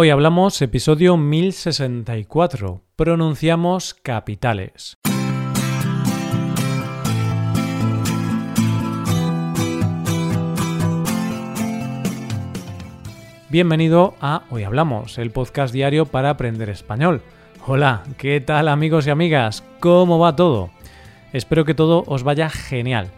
Hoy hablamos episodio 1064. Pronunciamos capitales. Bienvenido a Hoy Hablamos, el podcast diario para aprender español. Hola, ¿qué tal amigos y amigas? ¿Cómo va todo? Espero que todo os vaya genial.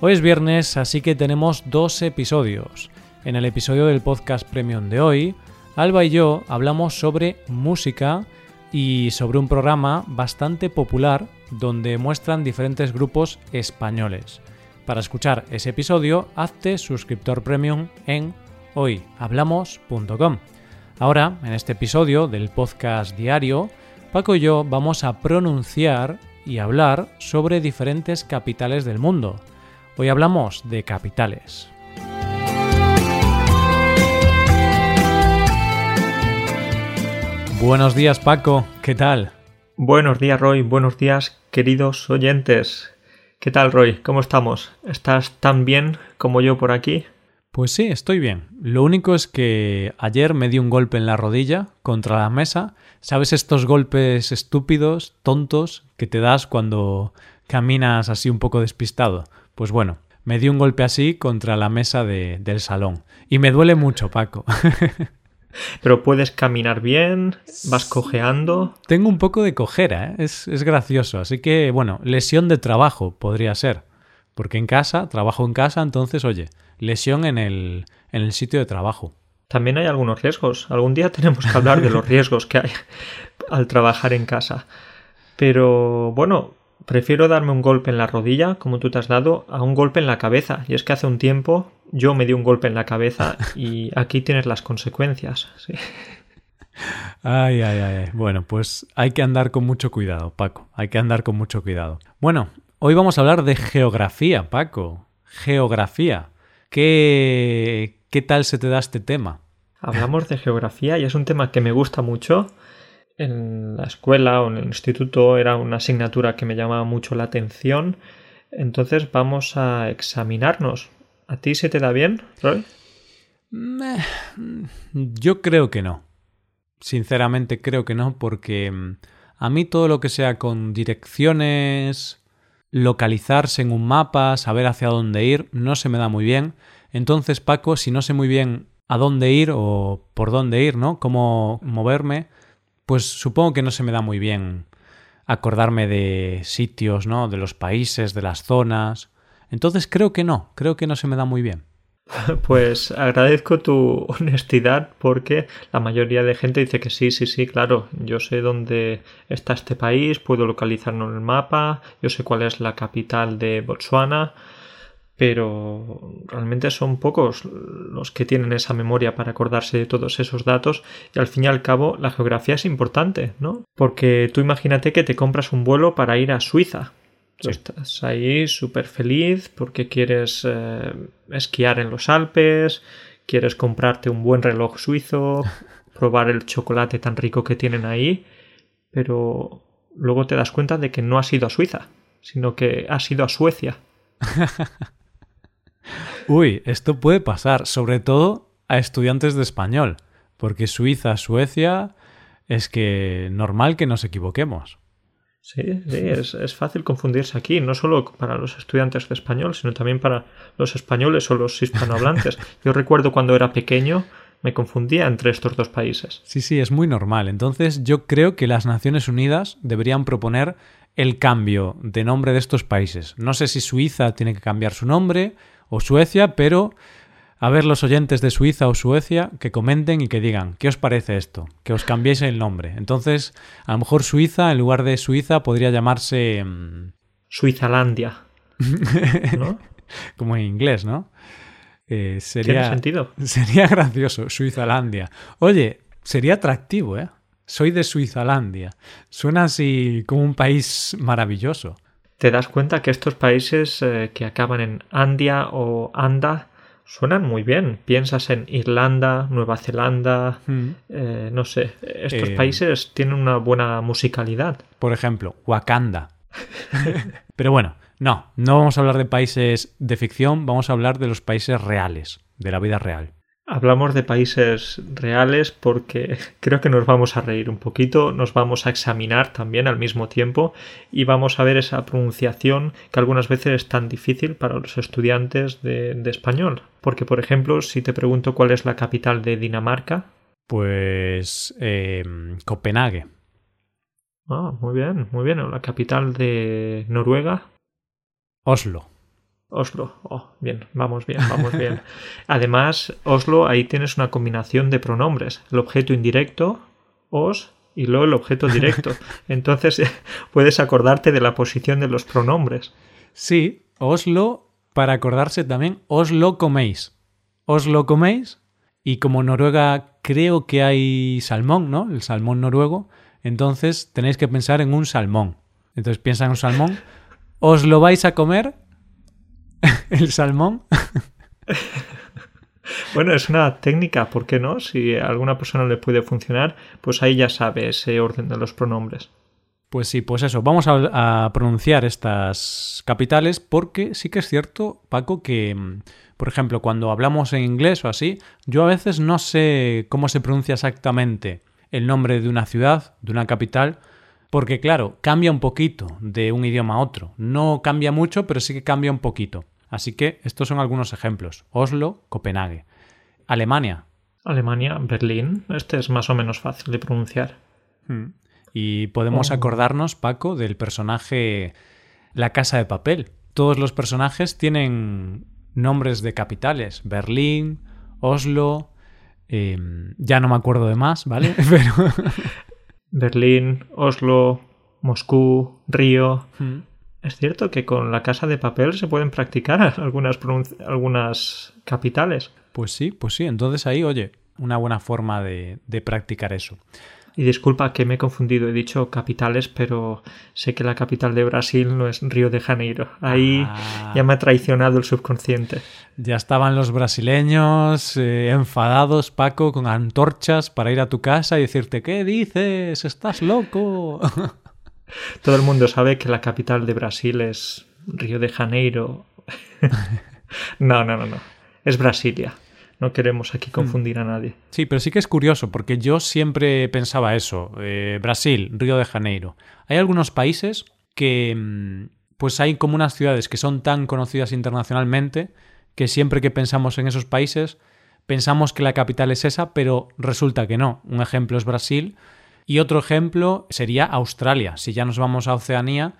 Hoy es viernes, así que tenemos dos episodios. En el episodio del podcast premium de hoy, Alba y yo hablamos sobre música y sobre un programa bastante popular donde muestran diferentes grupos españoles. Para escuchar ese episodio, hazte suscriptor premium en hoyhablamos.com. Ahora, en este episodio del podcast diario, Paco y yo vamos a pronunciar y hablar sobre diferentes capitales del mundo. Hoy hablamos de capitales. Buenos días Paco, ¿qué tal? Buenos días Roy, buenos días queridos oyentes. ¿Qué tal Roy? ¿Cómo estamos? ¿Estás tan bien como yo por aquí? Pues sí, estoy bien. Lo único es que ayer me di un golpe en la rodilla contra la mesa. ¿Sabes estos golpes estúpidos, tontos, que te das cuando caminas así un poco despistado? Pues bueno, me di un golpe así contra la mesa del salón. Y me duele mucho, Paco. Pero puedes caminar bien, vas cojeando. Tengo un poco de cojera, ¿eh? es, es gracioso. Así que, bueno, lesión de trabajo podría ser. Porque en casa, trabajo en casa, entonces, oye, lesión en el, en el sitio de trabajo. También hay algunos riesgos. Algún día tenemos que hablar de los riesgos que hay al trabajar en casa. Pero bueno, prefiero darme un golpe en la rodilla, como tú te has dado, a un golpe en la cabeza. Y es que hace un tiempo yo me di un golpe en la cabeza y aquí tienes las consecuencias. Ay, ay, ay. Bueno, pues hay que andar con mucho cuidado, Paco. Hay que andar con mucho cuidado. Bueno, hoy vamos a hablar de geografía, Paco. Geografía. ¿Qué, qué tal se te da este tema? Hablamos de geografía y es un tema que me gusta mucho. En la escuela o en el instituto era una asignatura que me llamaba mucho la atención. Entonces vamos a examinarnos. ¿A ti se te da bien, Roy? Yo creo que no. Sinceramente creo que no, porque mm, a mí todo lo que sea con direcciones, localizarse en un mapa, saber hacia dónde ir, no se me da muy bien. Entonces, Paco, si no sé muy bien a dónde ir o por dónde ir, ¿no? Cómo moverme, pues supongo que no se me da muy bien acordarme de sitios, ¿no? De los países, de las zonas. Entonces creo que no, creo que no se me da muy bien. Pues agradezco tu honestidad porque la mayoría de gente dice que sí, sí, sí, claro, yo sé dónde está este país, puedo localizarlo en el mapa, yo sé cuál es la capital de Botswana, pero realmente son pocos los que tienen esa memoria para acordarse de todos esos datos y al fin y al cabo la geografía es importante, ¿no? Porque tú imagínate que te compras un vuelo para ir a Suiza. Estás ahí súper feliz porque quieres eh, esquiar en los Alpes, quieres comprarte un buen reloj suizo, probar el chocolate tan rico que tienen ahí, pero luego te das cuenta de que no has ido a Suiza, sino que has ido a Suecia. Uy, esto puede pasar, sobre todo a estudiantes de español, porque Suiza, Suecia, es que normal que nos equivoquemos. Sí, sí, es, es, fácil confundirse aquí, no solo para los estudiantes de español, sino también para los españoles o los hispanohablantes. Yo recuerdo cuando era pequeño me confundía entre estos dos países. Sí, sí, es muy normal. Entonces yo creo que las Naciones Unidas deberían proponer el cambio de nombre de estos países. No sé si Suiza tiene que cambiar su nombre o Suecia, pero a ver los oyentes de Suiza o Suecia que comenten y que digan, ¿qué os parece esto? Que os cambiéis el nombre. Entonces, a lo mejor Suiza, en lugar de Suiza, podría llamarse... Mm, Suizalandia. ¿No? Como en inglés, ¿no? Eh, sería, ¿Tiene sentido? Sería gracioso, Suizalandia. Oye, sería atractivo, ¿eh? Soy de Suizalandia. Suena así como un país maravilloso te das cuenta que estos países eh, que acaban en Andia o Anda suenan muy bien. Piensas en Irlanda, Nueva Zelanda, mm. eh, no sé, estos eh, países tienen una buena musicalidad. Por ejemplo, Wakanda. Pero bueno, no, no vamos a hablar de países de ficción, vamos a hablar de los países reales, de la vida real. Hablamos de países reales porque creo que nos vamos a reír un poquito, nos vamos a examinar también al mismo tiempo y vamos a ver esa pronunciación que algunas veces es tan difícil para los estudiantes de, español. Porque, por ejemplo, si te pregunto cuál es la capital de Dinamarca. Pues eh, Copenhague. Ah, muy bien, muy bien. ¿La capital de Noruega? Oslo. Oslo. Oh, bien, vamos bien, vamos bien. Además, Oslo, ahí tienes una combinación de pronombres. El objeto indirecto, os, y luego el objeto directo. Entonces puedes acordarte de la posición de los pronombres. Sí, Oslo, para acordarse también, os lo coméis. Os lo coméis. Y como Noruega creo que hay salmón, ¿no? El salmón noruego. Entonces tenéis que pensar en un salmón. Entonces piensa en un salmón. Os lo vais a comer el salmón. bueno, es una técnica, ¿por qué no? Si a alguna persona le puede funcionar, pues ahí ya sabe ese orden de los pronombres. Pues sí, pues eso, vamos a, pronunciar estas capitales porque sí que es cierto, Paco, que, por ejemplo, cuando hablamos en inglés o así, yo a veces no sé cómo se pronuncia exactamente el nombre de una ciudad, de una capital, porque claro, cambia un poquito de un idioma a otro. No cambia mucho, pero sí que cambia un poquito. Así que estos son algunos ejemplos. Oslo, Copenhague. Alemania. Alemania, Berlín. Este es más o menos fácil de pronunciar. Hmm. Y podemos oh. acordarnos, Paco, del personaje La Casa de Papel. Todos los personajes tienen nombres de capitales. Berlín, Oslo. Em, ya no me acuerdo de más, ¿vale? Pero... Berlín, Oslo, Moscú, Río. Hmm. Es cierto que con la casa de papel se pueden practicar algunas, algunas capitales. Pues sí, pues sí. Entonces ahí, oye, una buena forma de, practicar eso. Y disculpa que me he confundido, he dicho capitales, pero sé que la capital de Brasil no es Río de Janeiro. Ahí ah. ya me ha traicionado el subconsciente. Ya estaban los brasileños eh, enfadados, Paco, con antorchas para ir a tu casa y decirte, ¿qué dices? ¿Estás loco? Todo el mundo sabe que la capital de Brasil es Río de Janeiro. no, no, no, no. Es Brasilia. No queremos aquí confundir a nadie. Sí, pero sí que es curioso, porque yo siempre pensaba eso. Eh, Brasil, Río de Janeiro. Hay algunos países que mm, pues hay como unas ciudades que son tan conocidas internacionalmente que siempre que pensamos en esos países pensamos que la capital es esa, pero resulta que no. Un ejemplo es Brasil y otro ejemplo sería Australia. Si ya nos vamos a Oceanía,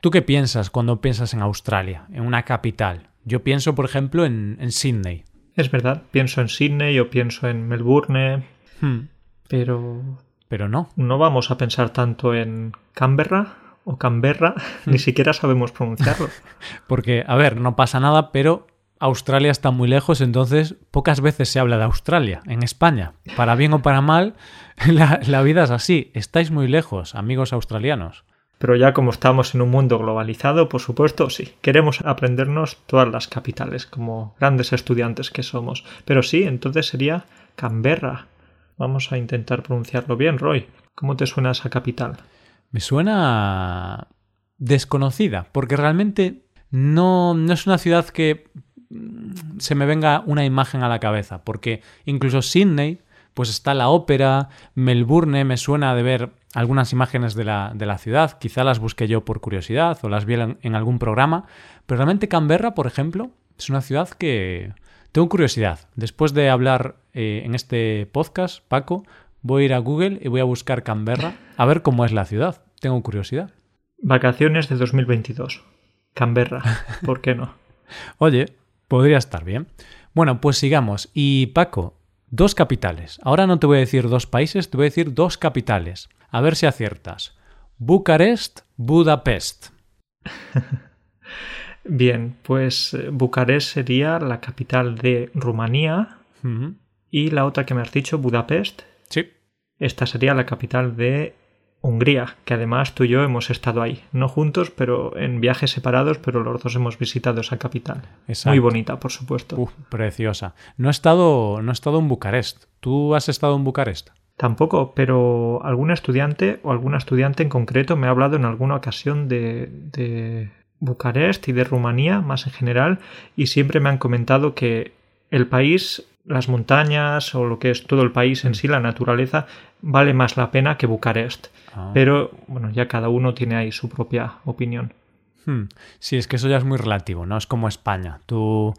¿tú qué piensas cuando piensas en Australia, en una capital? Yo pienso, por ejemplo, en, en Sydney. Es verdad, pienso en Sydney o pienso en Melbourne, hmm. pero... Pero no. No vamos a pensar tanto en Canberra o Canberra, ni siquiera sabemos pronunciarlo. Porque, a ver, no pasa nada, pero Australia está muy lejos, entonces pocas veces se habla de Australia en España. Para bien o para mal, La, vida es así, estáis muy lejos, amigos australianos. Pero ya como estamos en un mundo globalizado, por supuesto, sí, queremos aprendernos todas las capitales, como grandes estudiantes que somos. Pero sí, entonces sería Canberra. Vamos a intentar pronunciarlo bien, Roy. ¿Cómo te suena esa capital? Me suena desconocida, porque realmente no, no es una ciudad que se me venga una imagen a la cabeza, porque incluso Sydney pues está la ópera, Melbourne, me suena de ver algunas imágenes de la, de la ciudad, quizá las busqué yo por curiosidad o las vi en, algún programa, pero realmente Canberra, por ejemplo, es una ciudad que tengo curiosidad. Después de hablar eh, en este podcast, Paco, voy a ir a Google y voy a buscar Canberra a ver cómo es la ciudad. Tengo curiosidad. Vacaciones de 2022. Canberra, ¿por qué no? Oye, podría estar bien. Bueno, pues sigamos. Y Paco, Dos capitales. Ahora no te voy a decir dos países, te voy a decir dos capitales. A ver si aciertas. Bucarest, Budapest. Bien, pues eh, Bucarest sería la capital de Rumanía y la otra que me has dicho, Budapest. Sí. Esta sería la capital de Hungría, que además tú y yo hemos estado ahí, no juntos, pero en viajes separados, pero los dos hemos visitado esa capital. Muy bonita, por supuesto. preciosa. No he estado, no he estado en Bucarest. ¿Tú has estado en Bucarest? Tampoco, pero algún estudiante o alguna estudiante en concreto me ha hablado en alguna ocasión de, de Bucarest y de Rumanía, más en general, y siempre me han comentado que el país las montañas o lo que es todo el país en sí, la naturaleza, vale más la pena que Bucarest. Ah. Pero bueno, ya cada uno tiene ahí su propia opinión. Hmm. Sí, es que eso ya es muy relativo, ¿no? Es como España. Tú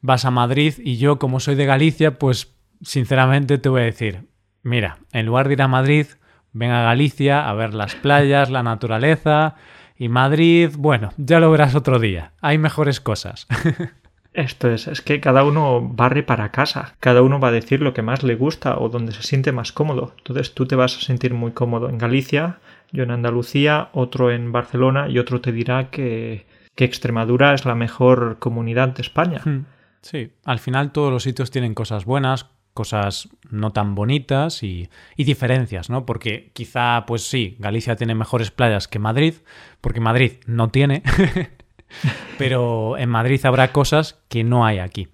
vas a Madrid y yo, como soy de Galicia, pues sinceramente te voy a decir, mira, en lugar de ir a Madrid, ven a Galicia a ver las playas, la naturaleza y Madrid, bueno, ya lo verás otro día. Hay mejores cosas. Esto es, es que cada uno barre para casa, cada uno va a decir lo que más le gusta o donde se siente más cómodo. Entonces tú te vas a sentir muy cómodo en Galicia, yo en Andalucía, otro en Barcelona y otro te dirá que, que Extremadura es la mejor comunidad de España. Hmm. Sí, al final todos los sitios tienen cosas buenas, cosas no tan bonitas y, y, diferencias, ¿no? Porque quizá, pues sí, Galicia tiene mejores playas que Madrid, porque Madrid no tiene, pero en Madrid habrá cosas que no hay aquí.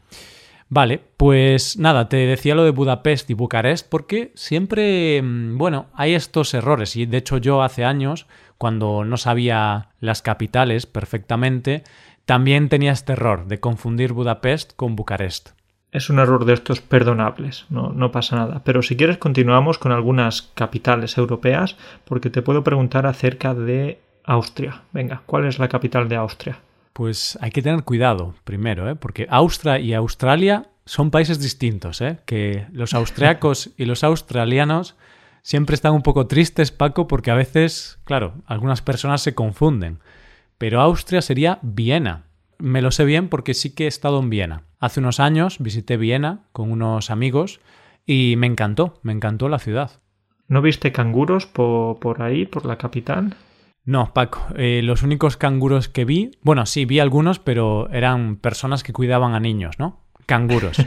Vale, pues nada, te decía lo de Budapest y Bucarest porque siempre, mm, bueno, hay estos errores y de hecho yo hace años, cuando no sabía las capitales perfectamente, también tenía este error de confundir Budapest con Bucarest. Es un error de estos perdonables, no, no pasa nada. Pero si quieres continuamos con algunas capitales europeas porque te puedo preguntar acerca de Austria. Venga, ¿cuál es la capital de Austria? Pues hay que tener cuidado primero, ¿eh? porque Austria y Australia son países distintos, ¿eh? que los austriacos y los australianos siempre están un poco tristes, Paco, porque a veces, claro, algunas personas se confunden. Pero Austria sería Viena. Me lo sé bien porque sí que he estado en Viena. Hace unos años visité Viena con unos amigos y me encantó, me encantó la ciudad. ¿No viste canguros por, por ahí, por la capital? No, Paco, eh, los únicos canguros que vi, bueno, sí, vi algunos, pero eran personas que cuidaban a niños, ¿no? Canguros.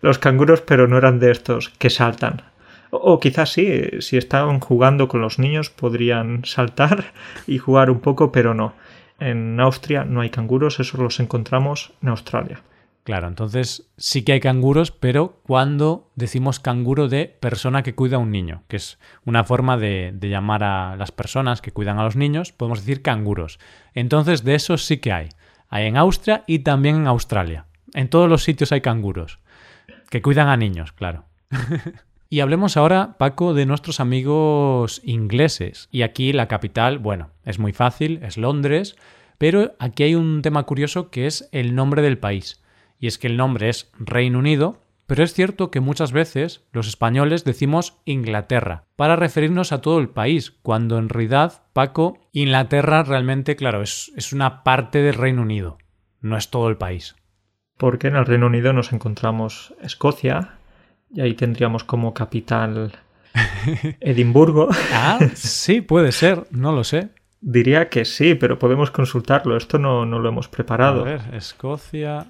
los canguros, pero no eran de estos que saltan. O, quizás sí, si estaban jugando con los niños podrían saltar y jugar un poco, pero no. En Austria no hay canguros, esos los encontramos en Australia. Claro, entonces sí que hay canguros, pero cuando decimos canguro de persona que cuida a un niño, que es una forma de, llamar a las personas que cuidan a los niños, podemos decir canguros. Entonces de esos sí que hay. Hay en Austria y también en Australia. En todos los sitios hay canguros, que cuidan a niños, claro. y hablemos ahora, Paco, de nuestros amigos ingleses. Y aquí la capital, bueno, es muy fácil, es Londres, pero aquí hay un tema curioso que es el nombre del país y es que el nombre es Reino Unido, pero es cierto que muchas veces los españoles decimos Inglaterra para referirnos a todo el país, cuando en realidad, Paco, Inglaterra realmente, claro, es, es una parte del Reino Unido, no es todo el país. Porque en el Reino Unido nos encontramos Escocia, y ahí tendríamos como capital Edimburgo. ah, sí, puede ser, no lo sé. Diría que sí, pero podemos consultarlo. Esto no, no lo hemos preparado. A ver, Escocia.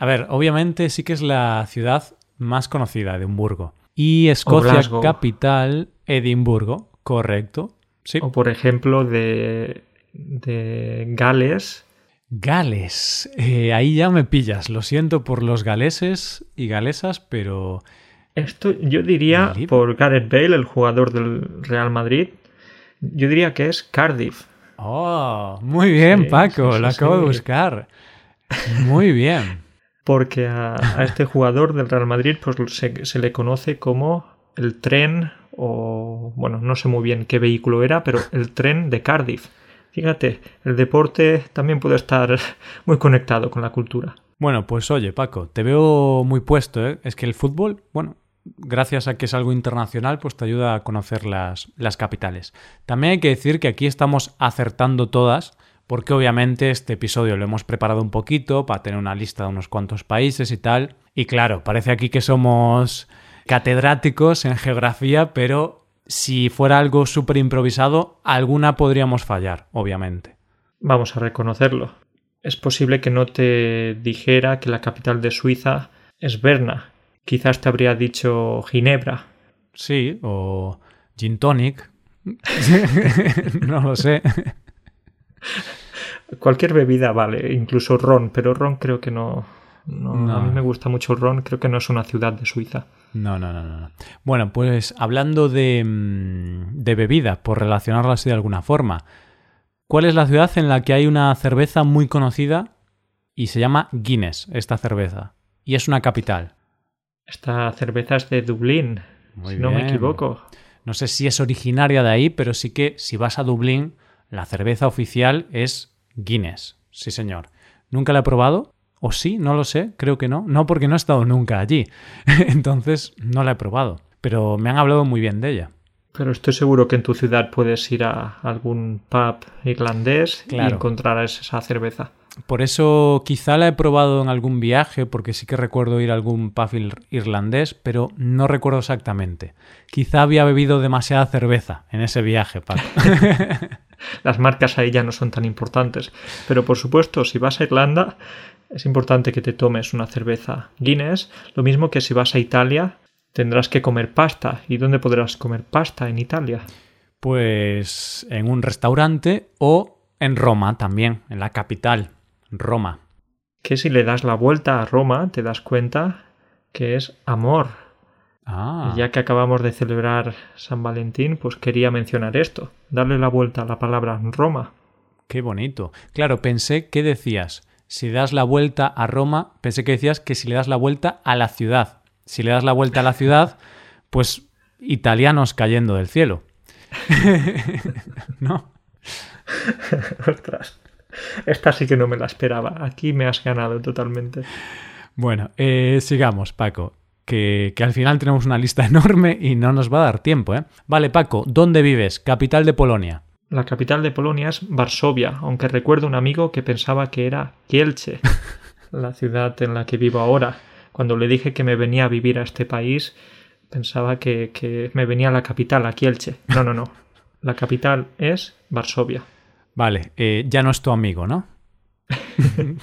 A ver, obviamente sí que es la ciudad más conocida, Edimburgo. Y Escocia capital, Edimburgo, correcto. Sí. O por ejemplo de, de Gales. Gales. Eh, ahí ya me pillas. Lo siento por los galeses y galesas, pero... Esto yo diría por Gareth Bale, el jugador del Real Madrid. Yo diría que es Cardiff. Oh, muy bien, sí, Paco. Sí, lo acabo de buscar. Muy bien porque a, a, este jugador del Real Madrid pues se, se, le conoce como el tren o bueno no sé muy bien qué vehículo era pero el tren de Cardiff. Fíjate el deporte también puede estar muy conectado con la cultura. Bueno pues oye Paco te veo muy puesto ¿eh? es que el fútbol bueno gracias a que es algo internacional pues te ayuda a conocer las, las capitales. También hay que decir que aquí estamos acertando todas porque obviamente este episodio lo hemos preparado un poquito para tener una lista de unos cuantos países y tal. Y claro, parece aquí que somos catedráticos en geografía, pero si fuera algo súper improvisado, alguna podríamos fallar, obviamente. Vamos a reconocerlo. Es posible que no te dijera que la capital de Suiza es Berna. Quizás te habría dicho Ginebra. Sí, o Gin Tonic. no lo sé. Cualquier bebida vale, incluso ron, pero ron creo que no, no, no, A mí me gusta mucho el ron, creo que no es una ciudad de Suiza. No, no, no, no. Bueno, pues hablando de, de bebida, por relacionarlo así de alguna forma, ¿cuál es la ciudad en la que hay una cerveza muy conocida y se llama Guinness, esta cerveza. Y es una capital. Esta cerveza es de Dublín, si no me equivoco. No sé si es originaria de ahí, pero sí que si vas a Dublín, la cerveza oficial es Guinness. Sí, señor. Nunca la he probado. ¿O sí? No lo sé. Creo que no. No, porque no he estado nunca allí. Entonces, no la he probado. Pero me han hablado muy bien de ella. Pero estoy seguro que en tu ciudad puedes ir a algún pub irlandés y encontrarás esa cerveza. Por eso quizá la he probado en algún viaje, porque sí que recuerdo ir a algún pub irlandés, pero no recuerdo exactamente. Quizá había bebido demasiada cerveza en ese viaje, Paco. Las marcas ahí ya no son tan importantes. Pero por supuesto, si vas a Irlanda, es importante que te tomes una cerveza Guinness. Lo mismo que si vas a Italia, tendrás que comer pasta. ¿Y dónde podrás comer pasta en Italia? Pues en un restaurante o en Roma también, en la capital, Roma. Que si le das la vuelta a Roma, te das cuenta que es amor. Ah. Y ya que acabamos de celebrar San Valentín, pues quería mencionar esto, darle la vuelta a la palabra Roma. Qué bonito. Claro, pensé que decías, si das la vuelta a Roma, pensé que decías que si le das la vuelta a la ciudad. Si le das la vuelta a la ciudad, pues italianos cayendo del cielo. ¿No? Ostras. Esta sí que no me la esperaba. Aquí me has ganado totalmente. Bueno, eh, sigamos, Paco. Que, que, al final tenemos una lista enorme y no nos va a dar tiempo, ¿eh? Vale, Paco, ¿dónde vives? Capital de Polonia. La capital de Polonia es Varsovia, aunque recuerdo un amigo que pensaba que era Kielce, la ciudad en la que vivo ahora. Cuando le dije que me venía a vivir a este país, pensaba que, que me venía a la capital, a Kielce. No, no, no. La capital es Varsovia. Vale, eh, ya no es tu amigo, ¿no?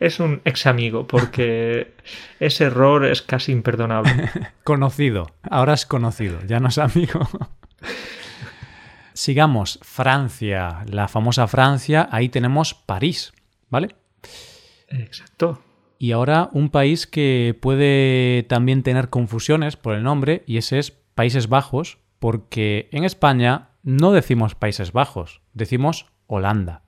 es un ex amigo, porque ese error es casi imperdonable. conocido, ahora es conocido, ya no es amigo. Sigamos, Francia, la famosa Francia, ahí tenemos París, ¿vale? Exacto. Y ahora un país que puede también tener confusiones por el nombre, y ese es Países Bajos, porque en España no decimos Países Bajos, decimos Holanda.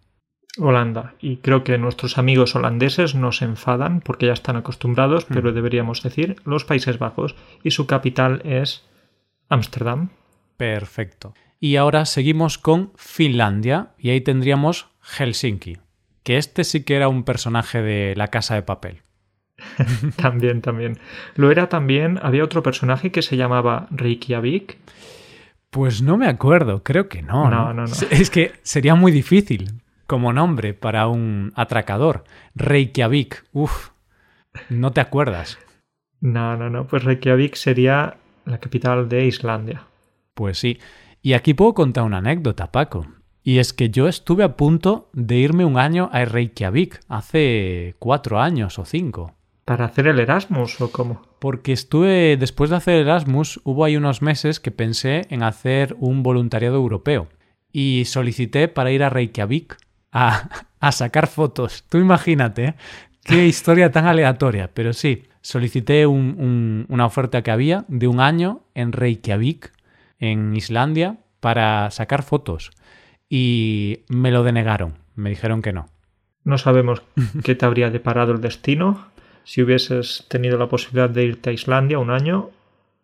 Holanda. Y creo que nuestros amigos holandeses nos enfadan porque ya están acostumbrados, hmm. pero deberíamos decir los Países Bajos. Y su capital es Ámsterdam. Perfecto. Y ahora seguimos con Finlandia y ahí tendríamos Helsinki, que este sí que era un personaje de la casa de papel. también, también. Lo era también, había otro personaje que se llamaba Reykjavik pues no me acuerdo, creo que no. No, no, no. Es que sería muy difícil como nombre para un atracador. Reykjavik, uff, no te acuerdas. No, no, no, pues Reykjavik sería la capital de Islandia. Pues sí. Y aquí puedo contar una anécdota, Paco. Y es que yo estuve a punto de irme un año a Reykjavik, hace cuatro años o cinco. ¿Para hacer el Erasmus o cómo? Porque estuve, después de hacer Erasmus, hubo ahí unos meses que pensé en hacer un voluntariado europeo. Y solicité para ir a Reykjavik a, a sacar fotos. Tú imagínate, ¿eh? qué historia tan aleatoria. Pero sí, solicité una oferta que había de un año en Reykjavik, en Islandia, para sacar fotos. Y me lo denegaron. Me dijeron que no. No sabemos qué te habría deparado el destino si hubieses tenido la posibilidad de irte a Islandia un año,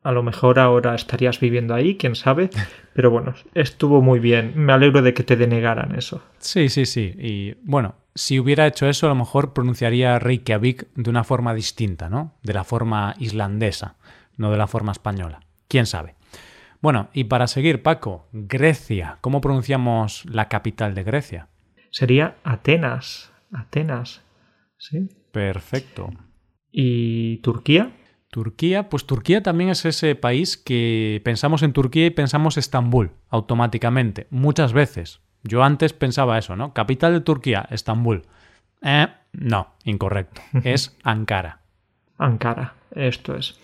a lo mejor ahora estarías viviendo ahí, quién sabe. Pero bueno, estuvo muy bien. Me alegro de que te denegaran eso. Sí, sí, sí. Y bueno, si hubiera hecho eso, a lo mejor pronunciaría Reykjavik de una forma distinta, ¿no? De la forma islandesa, no de la forma española. ¿Quién sabe? Bueno, y para seguir, Paco, Grecia. ¿Cómo pronunciamos la capital de Grecia? Sería Atenas. Atenas. Sí. Perfecto. ¿Y Turquía? Turquía, pues Turquía también es ese país que pensamos en Turquía y pensamos Estambul automáticamente, muchas veces. Yo antes pensaba eso, ¿no? Capital de Turquía, Estambul. Eh, no, incorrecto. Es Ankara. Ankara, esto es.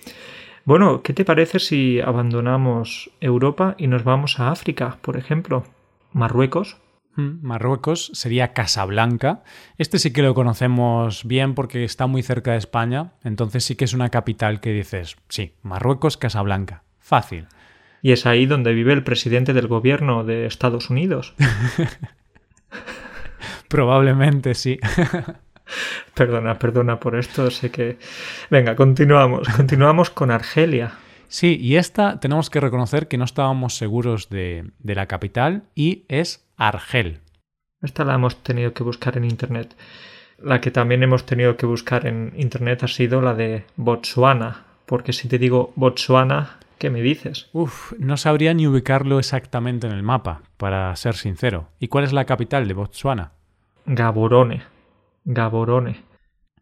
Bueno, ¿qué te parece si abandonamos Europa y nos vamos a África, por ejemplo? Marruecos. Marruecos sería Casablanca. Este sí que lo conocemos bien porque está muy cerca de España, entonces sí que es una capital que dices, sí, Marruecos, Casablanca. Fácil. Y es ahí donde vive el presidente del gobierno de Estados Unidos. Probablemente sí. Perdona, perdona por esto, sé que... Venga, continuamos, continuamos con Argelia. Sí, y esta tenemos que reconocer que no estábamos seguros de, de la capital y es Argel. Esta la hemos tenido que buscar en internet. La que también hemos tenido que buscar en internet ha sido la de Botswana, porque si te digo Botswana, ¿qué me dices? Uf, no sabría ni ubicarlo exactamente en el mapa, para ser sincero. ¿Y cuál es la capital de Botswana? Gaborone. Gaborone.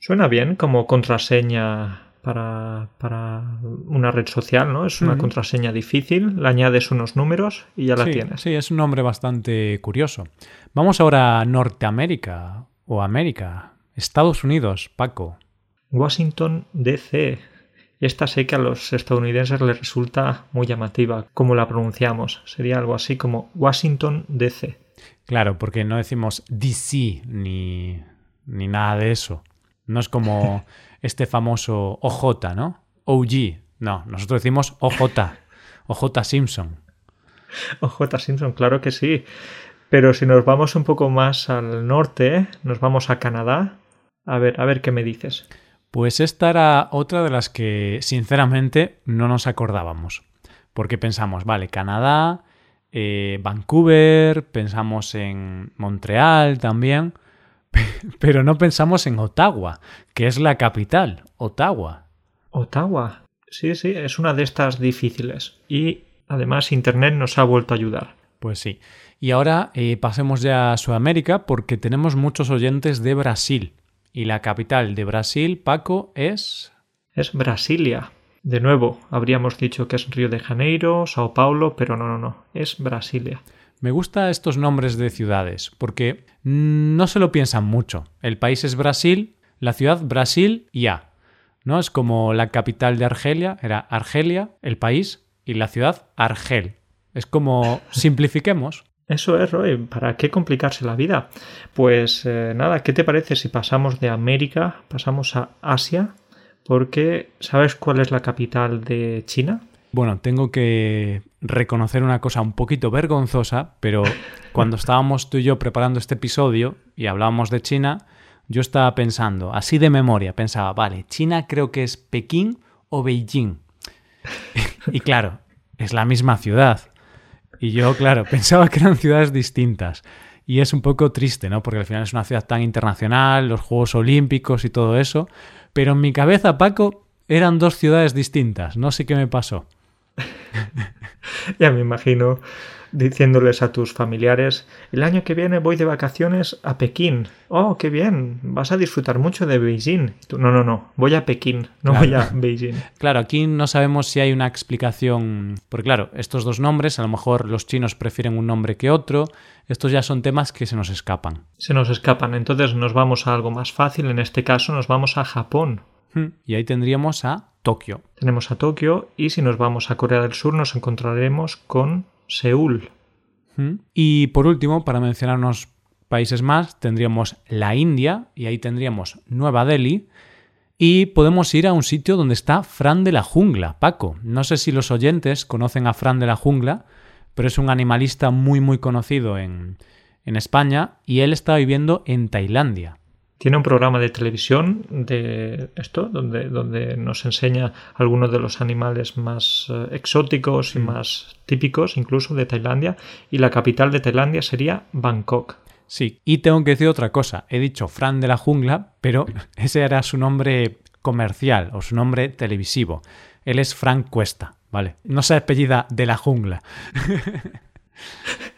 Suena bien como contraseña para, para una red social, ¿no? Es una contraseña difícil, le añades unos números y ya la sí, tienes. sí, es un nombre bastante curioso. Vamos ahora a Norteamérica o América. Estados Unidos, Paco. Washington DC. Esta sé que a los estadounidenses les resulta muy llamativa, como la pronunciamos. Sería algo así como Washington DC. Claro, porque no decimos DC ni, ni nada de eso. No es como este famoso OJ, ¿no? OG. No, nosotros decimos OJ. OJ Simpson. OJ Simpson, claro que sí. Pero si nos vamos un poco más al norte, nos vamos a Canadá. A ver, a ver qué me dices. Pues esta era otra de las que, sinceramente, no nos acordábamos. Porque pensamos, vale, Canadá, eh, Vancouver, pensamos en Montreal también, pero no pensamos en Ottawa, que es la capital, Ottawa. Ottawa. Sí, sí, es una de estas difíciles. Y además Internet nos ha vuelto a ayudar. Pues sí. Y ahora eh, pasemos ya a Sudamérica porque tenemos muchos oyentes de Brasil. Y la capital de Brasil, Paco, es... Es Brasilia. De nuevo, habríamos dicho que es Río de Janeiro, Sao Paulo, pero no, no, no. Es Brasilia. Me gustan estos nombres de ciudades porque no se lo piensan mucho. El país es Brasil, la ciudad Brasil y ya. ¿No? Es como la capital de Argelia, era Argelia, el país, y la ciudad Argel. Es como simplifiquemos. Eso es, Roy. ¿Para qué complicarse la vida? Pues eh, nada, ¿qué te parece si pasamos de América, pasamos a Asia? Porque, ¿sabes cuál es la capital de China? Bueno, tengo que reconocer una cosa un poquito vergonzosa, pero cuando estábamos tú y yo preparando este episodio y hablábamos de China, yo estaba pensando, así de memoria, pensaba, vale, China creo que es Pekín o Beijing. y claro, es la misma ciudad. Y yo, claro, pensaba que eran ciudades distintas. Y es un poco triste, ¿no? Porque al final es una ciudad tan internacional, los Juegos Olímpicos y todo eso. Pero en mi cabeza, Paco, eran dos ciudades distintas. No sé qué me pasó. Ya me imagino diciéndoles a tus familiares, el año que viene voy de vacaciones a Pekín. Oh, qué bien, vas a disfrutar mucho de Beijing. Tú, no, no, no, voy a Pekín, no Claro. voy a Beijing. Claro, aquí no sabemos si hay una explicación, porque claro, estos dos nombres, a lo mejor los chinos prefieren un nombre que otro, estos ya son temas que se nos escapan. Se nos escapan, entonces nos vamos a algo más fácil, en este caso nos vamos a Japón. Hmm, Y ahí tendríamos a Tokio. Tenemos a Tokio y si nos vamos a Corea del Sur nos encontraremos con Seúl. Hmm. Y por último, para mencionar unos países más, tendríamos la India y ahí tendríamos Nueva Delhi. Y podemos ir a un sitio donde está Fran de la Jungla, Paco. No sé si los oyentes conocen a Fran de la Jungla, pero es un animalista muy muy conocido en, en España y él está viviendo en Tailandia. Tiene un programa de televisión de esto, donde, donde nos enseña algunos de los animales más eh, exóticos y más típicos, incluso de Tailandia. Y la capital de Tailandia sería Bangkok. Sí, y tengo que decir otra cosa. He dicho Fran de la Jungla, pero ese era su nombre comercial o su nombre televisivo. Él es Frank Cuesta, ¿vale? No se apellida de la jungla.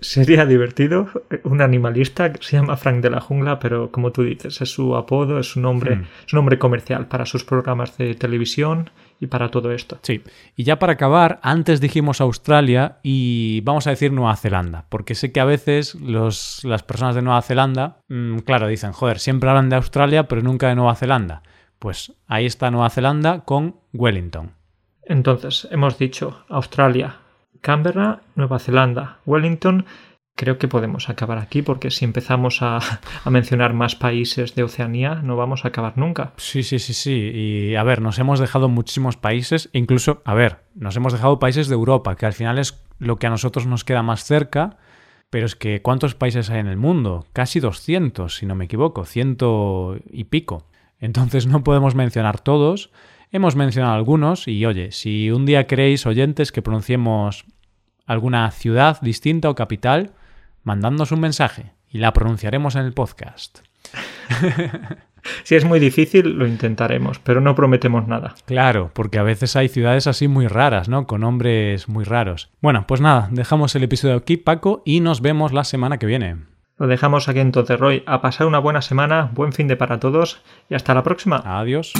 Sería divertido un animalista que se llama Frank de la Jungla, pero como tú dices, es su apodo, es un nombre, es un nombre comercial para sus programas de televisión y para todo esto. Sí, y ya para acabar, antes dijimos Australia y vamos a decir Nueva Zelanda, porque sé que a veces los, las personas de Nueva Zelanda, mm, claro, dicen, joder, siempre hablan de Australia, pero nunca de Nueva Zelanda. Pues ahí está Nueva Zelanda con Wellington. Entonces, hemos dicho Australia, Canberra, Nueva Zelanda, Wellington. Creo que podemos acabar aquí porque si empezamos a, mencionar más países de Oceanía no vamos a acabar nunca. Sí, sí, sí, sí. Y a ver, nos hemos dejado muchísimos países, incluso, a ver, nos hemos dejado países de Europa, que al final es lo que a nosotros nos queda más cerca. Pero es que ¿cuántos países hay en el mundo? Casi 200, si no me equivoco, ciento y pico. Entonces no podemos mencionar todos. Hemos mencionado algunos y oye, si un día queréis oyentes que pronunciemos alguna ciudad distinta o capital, mandadnos un mensaje y la pronunciaremos en el podcast. Si es muy difícil, lo intentaremos, pero no prometemos nada. Claro, porque a veces hay ciudades así muy raras, ¿no? Con nombres muy raros. Bueno, pues nada, dejamos el episodio aquí, Paco, y nos vemos la semana que viene. Lo dejamos aquí entonces, Roy. A pasar una buena semana, buen fin de para todos y hasta la próxima. Adiós.